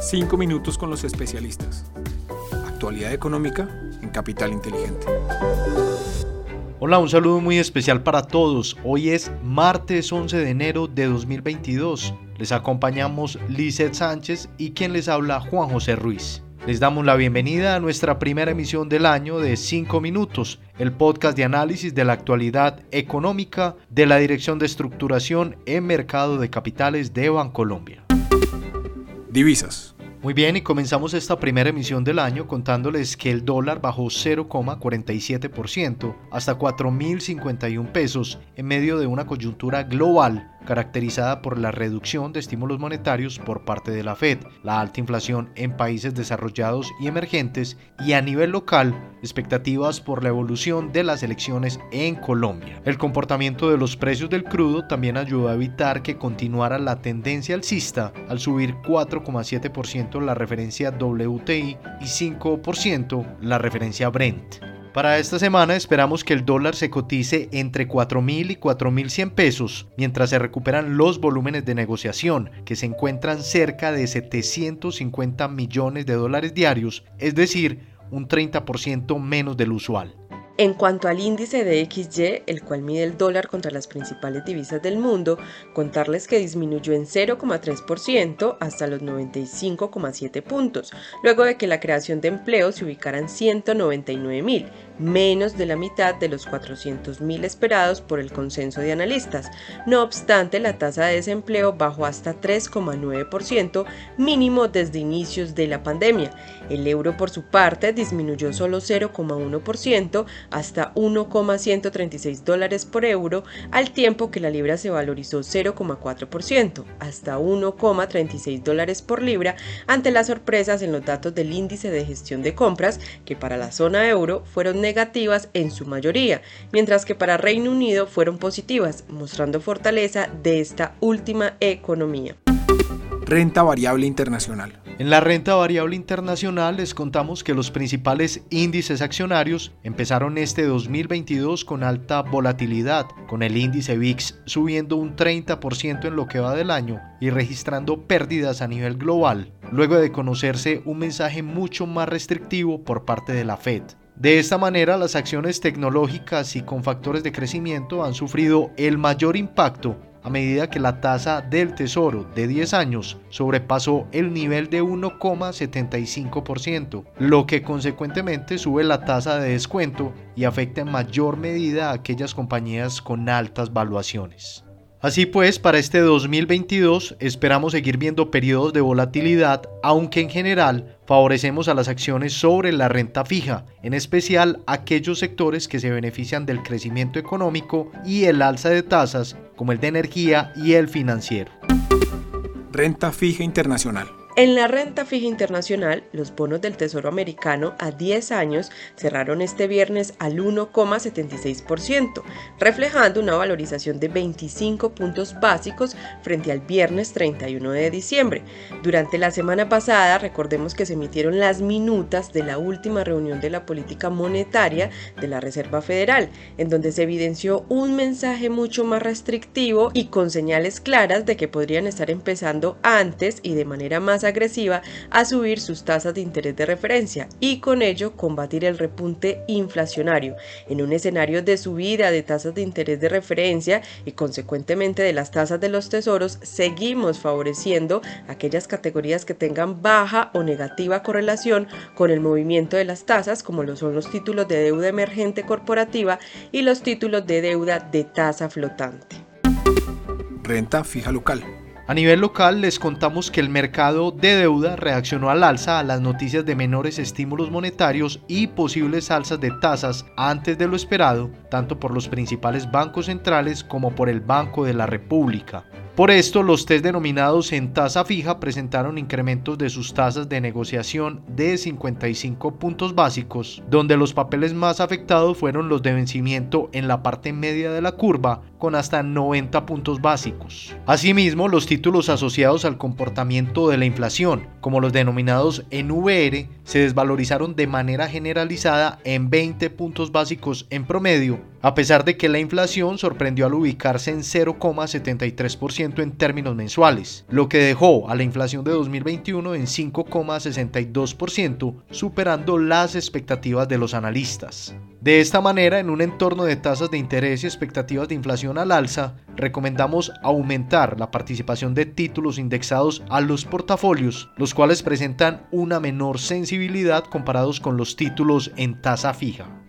Cinco minutos con los especialistas. Actualidad económica en Capital Inteligente. Hola, un saludo muy especial para todos. Hoy es martes 11 de enero de 2022. Les acompañamos Lizeth Sánchez y quien les habla Juan José Ruiz. Les damos la bienvenida a nuestra primera emisión del año de 5 minutos, el podcast de análisis de la actualidad económica de la Dirección de Estructuración en Mercado de Capitales de Bancolombia. Divisas. Muy bien, y comenzamos esta primera emisión del año contándoles que el dólar bajó 0,47% hasta 4.051 pesos en medio de una coyuntura global caracterizada por la reducción de estímulos monetarios por parte de la Fed, la alta inflación en países desarrollados y emergentes y a nivel local expectativas por la evolución de las elecciones en Colombia. El comportamiento de los precios del crudo también ayudó a evitar que continuara la tendencia alcista al subir 4,7% la referencia WTI y 5% la referencia Brent. Para esta semana esperamos que el dólar se cotice entre 4.000 y 4.100 pesos, mientras se recuperan los volúmenes de negociación, que se encuentran cerca de 750 millones de dólares diarios, es decir, un 30% menos del usual. En cuanto al índice de XY, el cual mide el dólar contra las principales divisas del mundo, contarles que disminuyó en 0,3% hasta los 95,7 puntos, luego de que la creación de empleo se ubicara en 199 mil, menos de la mitad de los 400.000 esperados por el consenso de analistas. No obstante, la tasa de desempleo bajó hasta 3,9%, mínimo desde inicios de la pandemia. El euro, por su parte, disminuyó solo 0,1% hasta 1,136 dólares por euro, al tiempo que la libra se valorizó 0,4%, hasta 1,36 dólares por libra, ante las sorpresas en los datos del índice de gestión de compras, que para la zona euro fueron negativas en su mayoría, mientras que para Reino Unido fueron positivas, mostrando fortaleza de esta última economía. Renta variable internacional. En la renta variable internacional les contamos que los principales índices accionarios empezaron este 2022 con alta volatilidad, con el índice VIX subiendo un 30% en lo que va del año y registrando pérdidas a nivel global, luego de conocerse un mensaje mucho más restrictivo por parte de la Fed. De esta manera, las acciones tecnológicas y con factores de crecimiento han sufrido el mayor impacto a medida que la tasa del tesoro de 10 años sobrepasó el nivel de 1,75%, lo que consecuentemente sube la tasa de descuento y afecta en mayor medida a aquellas compañías con altas valuaciones. Así pues, para este 2022 esperamos seguir viendo periodos de volatilidad, aunque en general favorecemos a las acciones sobre la renta fija, en especial aquellos sectores que se benefician del crecimiento económico y el alza de tasas, como el de energía y el financiero. Renta fija internacional. En la renta fija internacional, los bonos del Tesoro americano a 10 años cerraron este viernes al 1,76%, reflejando una valorización de 25 puntos básicos frente al viernes 31 de diciembre. Durante la semana pasada, recordemos que se emitieron las minutas de la última reunión de la política monetaria de la Reserva Federal, en donde se evidenció un mensaje mucho más restrictivo y con señales claras de que podrían estar empezando antes y de manera más agresiva a subir sus tasas de interés de referencia y con ello combatir el repunte inflacionario. En un escenario de subida de tasas de interés de referencia y consecuentemente de las tasas de los tesoros, seguimos favoreciendo aquellas categorías que tengan baja o negativa correlación con el movimiento de las tasas, como lo son los títulos de deuda emergente corporativa y los títulos de deuda de tasa flotante. Renta fija local. A nivel local les contamos que el mercado de deuda reaccionó al alza a las noticias de menores estímulos monetarios y posibles alzas de tasas antes de lo esperado, tanto por los principales bancos centrales como por el Banco de la República. Por esto, los test denominados en tasa fija presentaron incrementos de sus tasas de negociación de 55 puntos básicos, donde los papeles más afectados fueron los de vencimiento en la parte media de la curva, con hasta 90 puntos básicos. Asimismo, los títulos asociados al comportamiento de la inflación, como los denominados en VR, se desvalorizaron de manera generalizada en 20 puntos básicos en promedio a pesar de que la inflación sorprendió al ubicarse en 0,73% en términos mensuales, lo que dejó a la inflación de 2021 en 5,62%, superando las expectativas de los analistas. De esta manera, en un entorno de tasas de interés y expectativas de inflación al alza, recomendamos aumentar la participación de títulos indexados a los portafolios, los cuales presentan una menor sensibilidad comparados con los títulos en tasa fija.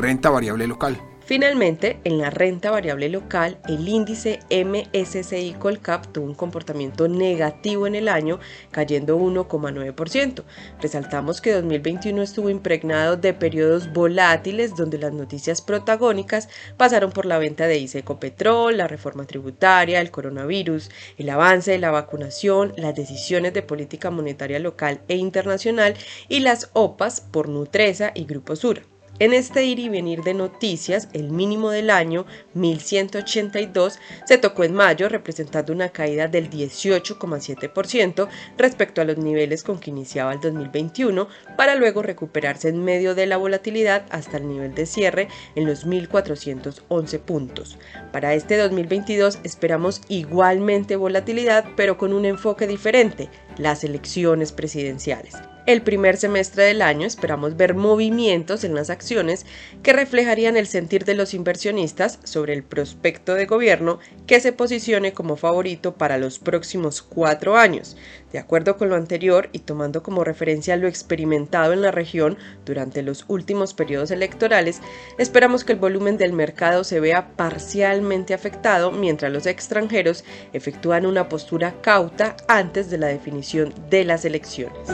Renta variable local. Finalmente, en la renta variable local, el índice MSCI Colcap tuvo un comportamiento negativo en el año, cayendo 1,9%. Resaltamos que 2021 estuvo impregnado de periodos volátiles donde las noticias protagónicas pasaron por la venta de Isecopetrol, la reforma tributaria, el coronavirus, el avance de la vacunación, las decisiones de política monetaria local e internacional y las OPAs por Nutresa y Grupo Sura. En este ir y venir de noticias, el mínimo del año, 1182, se tocó en mayo, representando una caída del 18,7% respecto a los niveles con que iniciaba el 2021, para luego recuperarse en medio de la volatilidad hasta el nivel de cierre en los 1411 puntos. Para este 2022 esperamos igualmente volatilidad, pero con un enfoque diferente, las elecciones presidenciales. El primer semestre del año esperamos ver movimientos en las acciones que reflejarían el sentir de los inversionistas sobre el prospecto de gobierno que se posicione como favorito para los próximos cuatro años. De acuerdo con lo anterior y tomando como referencia lo experimentado en la región durante los últimos periodos electorales, esperamos que el volumen del mercado se vea parcialmente afectado mientras los extranjeros efectúan una postura cauta antes de la definición de las elecciones.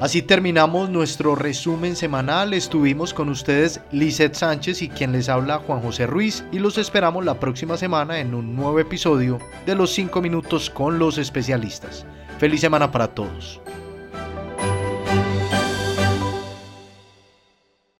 Así terminamos nuestro resumen semanal. Estuvimos con ustedes Lizeth Sánchez y quien les habla Juan José Ruiz y los esperamos la próxima semana en un nuevo episodio de los 5 minutos con los especialistas. Feliz semana para todos.